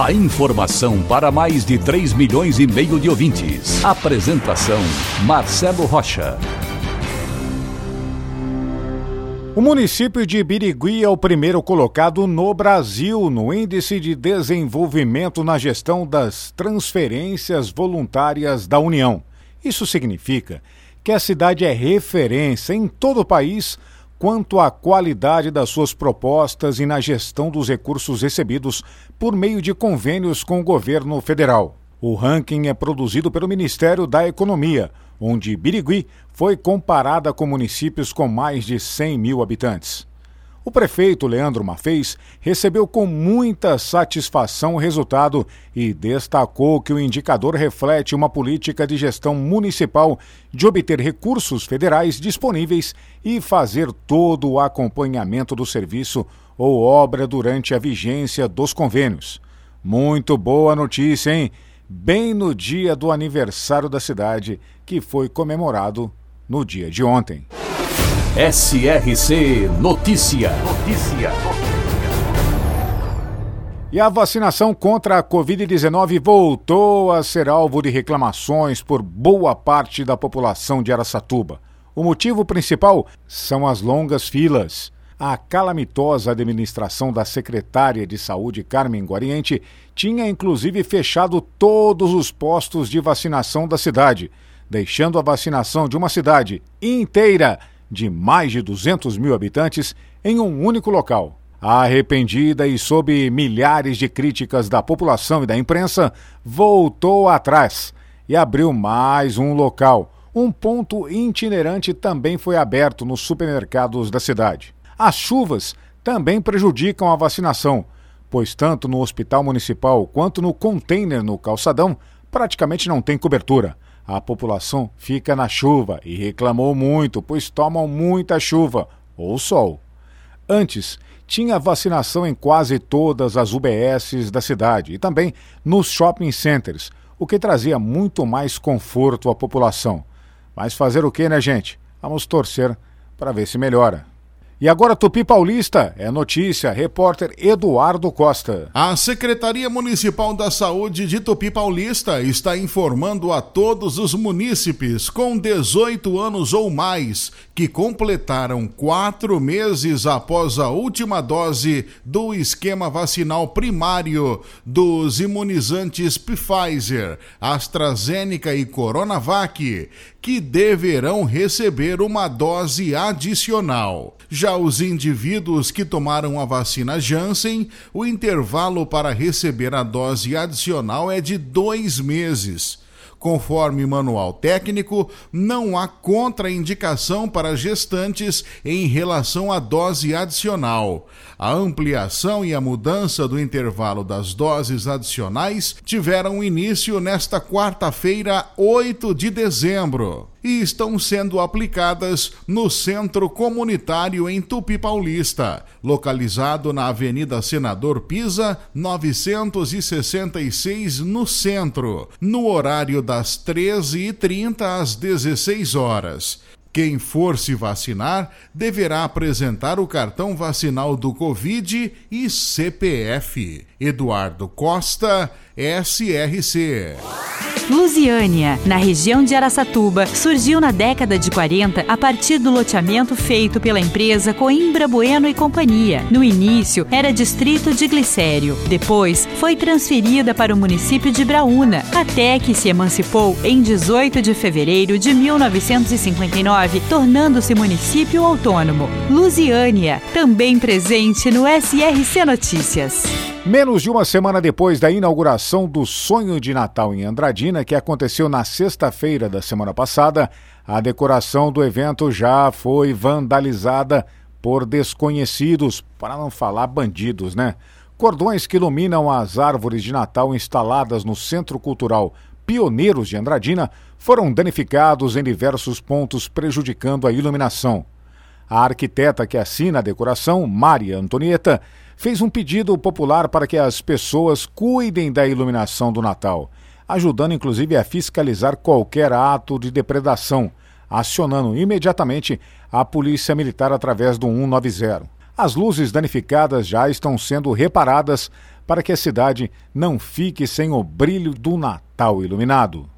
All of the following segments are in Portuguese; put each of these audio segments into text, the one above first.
A informação para mais de 3 milhões e meio de ouvintes. Apresentação Marcelo Rocha. O município de Birigui é o primeiro colocado no Brasil no Índice de Desenvolvimento na Gestão das Transferências Voluntárias da União. Isso significa que a cidade é referência em todo o país quanto à qualidade das suas propostas e na gestão dos recursos recebidos por meio de convênios com o governo federal. O ranking é produzido pelo Ministério da Economia, onde Birigui foi comparada com municípios com mais de 100 mil habitantes. O prefeito Leandro Mafez recebeu com muita satisfação o resultado e destacou que o indicador reflete uma política de gestão municipal de obter recursos federais disponíveis e fazer todo o acompanhamento do serviço ou obra durante a vigência dos convênios. Muito boa notícia, hein? Bem no dia do aniversário da cidade, que foi comemorado no dia de ontem. SRC Notícia. Notícia. E a vacinação contra a Covid-19 voltou a ser alvo de reclamações por boa parte da população de Aracatuba. O motivo principal são as longas filas. A calamitosa administração da secretária de Saúde, Carmen Guariente, tinha inclusive fechado todos os postos de vacinação da cidade, deixando a vacinação de uma cidade inteira de mais de 200 mil habitantes em um único local. Arrependida e sob milhares de críticas da população e da imprensa, voltou atrás e abriu mais um local. Um ponto itinerante também foi aberto nos supermercados da cidade. As chuvas também prejudicam a vacinação, pois tanto no hospital municipal quanto no container no calçadão praticamente não tem cobertura a população fica na chuva e reclamou muito, pois tomam muita chuva ou sol. Antes, tinha vacinação em quase todas as UBSs da cidade e também nos shopping centers, o que trazia muito mais conforto à população. Mas fazer o que, né, gente? Vamos torcer para ver se melhora. E agora Tupi Paulista é notícia, repórter Eduardo Costa. A Secretaria Municipal da Saúde de Tupi Paulista está informando a todos os munícipes com 18 anos ou mais que completaram quatro meses após a última dose do esquema vacinal primário dos imunizantes Pfizer, AstraZeneca e Coronavac que deverão receber uma dose adicional. Já os indivíduos que tomaram a vacina Janssen, o intervalo para receber a dose adicional é de dois meses. Conforme manual técnico, não há contraindicação para gestantes em relação à dose adicional. A ampliação e a mudança do intervalo das doses adicionais tiveram início nesta quarta-feira, 8 de dezembro e estão sendo aplicadas no Centro Comunitário em Tupi Paulista, localizado na Avenida Senador Pisa, 966, no centro, no horário das 13h30 às 16 horas. Quem for se vacinar deverá apresentar o cartão vacinal do Covid e CPF. Eduardo Costa, SRC. Lusiânia, na região de Araçatuba, surgiu na década de 40 a partir do loteamento feito pela empresa Coimbra Bueno e Companhia. No início, era distrito de Glicério. Depois, foi transferida para o município de Braúna, até que se emancipou em 18 de fevereiro de 1959, tornando-se município autônomo. Lusiânia, também presente no SRC Notícias. Menos de uma semana depois da inauguração do Sonho de Natal em Andradina, que aconteceu na sexta-feira da semana passada, a decoração do evento já foi vandalizada por desconhecidos, para não falar bandidos, né? Cordões que iluminam as árvores de Natal instaladas no Centro Cultural pioneiros de Andradina foram danificados em diversos pontos, prejudicando a iluminação. A arquiteta que assina a decoração, Maria Antonieta, fez um pedido popular para que as pessoas cuidem da iluminação do Natal, ajudando inclusive a fiscalizar qualquer ato de depredação, acionando imediatamente a Polícia Militar através do 190. As luzes danificadas já estão sendo reparadas para que a cidade não fique sem o brilho do Natal iluminado.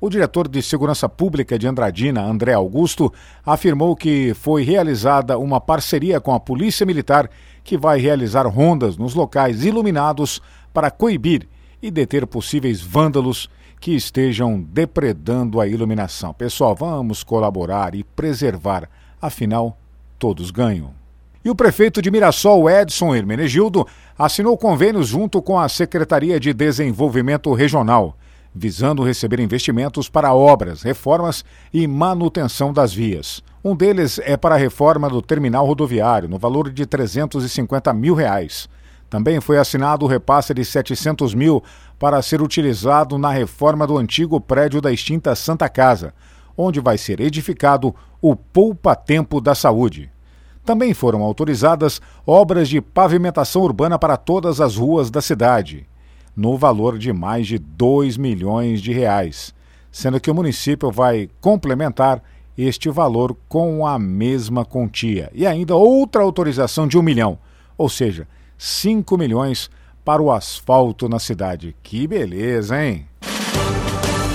O diretor de Segurança Pública de Andradina, André Augusto, afirmou que foi realizada uma parceria com a Polícia Militar que vai realizar rondas nos locais iluminados para coibir e deter possíveis vândalos que estejam depredando a iluminação. Pessoal, vamos colaborar e preservar, afinal, todos ganham. E o prefeito de Mirassol, Edson Hermenegildo, assinou convênios junto com a Secretaria de Desenvolvimento Regional visando receber investimentos para obras, reformas e manutenção das vias. Um deles é para a reforma do terminal rodoviário, no valor de 350 mil reais. Também foi assinado o repasse de 700 mil para ser utilizado na reforma do antigo prédio da extinta Santa Casa, onde vai ser edificado o Poupa Tempo da Saúde. Também foram autorizadas obras de pavimentação urbana para todas as ruas da cidade no valor de mais de 2 milhões de reais, sendo que o município vai complementar este valor com a mesma quantia e ainda outra autorização de um milhão, ou seja, 5 milhões para o asfalto na cidade. Que beleza, hein?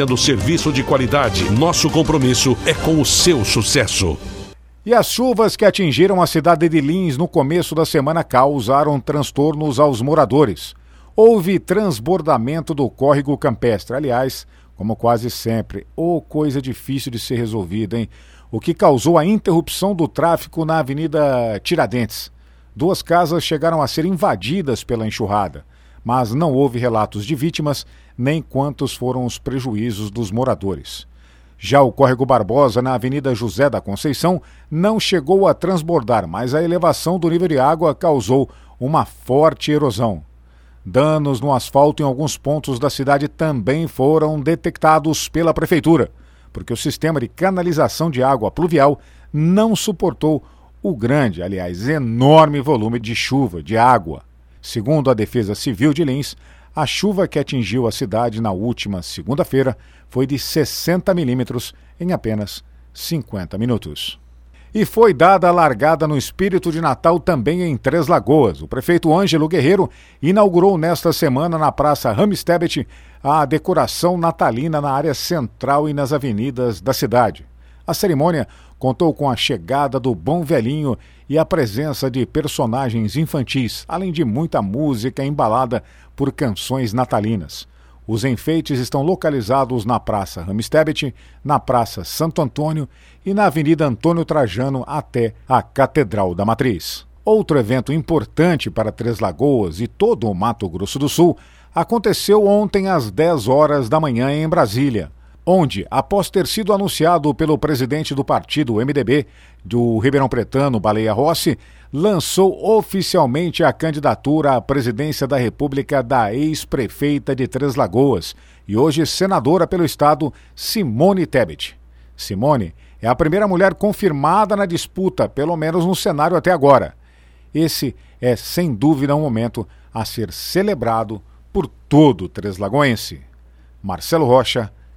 oferecendo serviço de qualidade. Nosso compromisso é com o seu sucesso. E as chuvas que atingiram a cidade de Lins no começo da semana causaram transtornos aos moradores. Houve transbordamento do córrego campestre, aliás, como quase sempre, ou coisa difícil de ser resolvida, hein? O que causou a interrupção do tráfego na Avenida Tiradentes. Duas casas chegaram a ser invadidas pela enxurrada mas não houve relatos de vítimas nem quantos foram os prejuízos dos moradores. Já o córrego Barbosa, na Avenida José da Conceição, não chegou a transbordar, mas a elevação do nível de água causou uma forte erosão. Danos no asfalto em alguns pontos da cidade também foram detectados pela Prefeitura, porque o sistema de canalização de água pluvial não suportou o grande, aliás, enorme volume de chuva, de água. Segundo a Defesa Civil de Lins, a chuva que atingiu a cidade na última segunda-feira foi de 60 milímetros em apenas 50 minutos. E foi dada a largada no espírito de Natal também em Três Lagoas. O prefeito Ângelo Guerreiro inaugurou nesta semana na Praça Ramstebet a decoração natalina na área central e nas avenidas da cidade. A cerimônia contou com a chegada do Bom Velhinho e a presença de personagens infantis, além de muita música embalada por canções natalinas. Os enfeites estão localizados na Praça Ramstebet, na Praça Santo Antônio e na Avenida Antônio Trajano até a Catedral da Matriz. Outro evento importante para Três Lagoas e todo o Mato Grosso do Sul aconteceu ontem às 10 horas da manhã em Brasília onde, após ter sido anunciado pelo presidente do partido MDB, do Ribeirão Pretano, Baleia Rossi, lançou oficialmente a candidatura à presidência da República da ex-prefeita de Três Lagoas e hoje senadora pelo estado, Simone Tebet. Simone é a primeira mulher confirmada na disputa, pelo menos no cenário até agora. Esse é, sem dúvida, um momento a ser celebrado por todo Três Lagoense. Marcelo Rocha,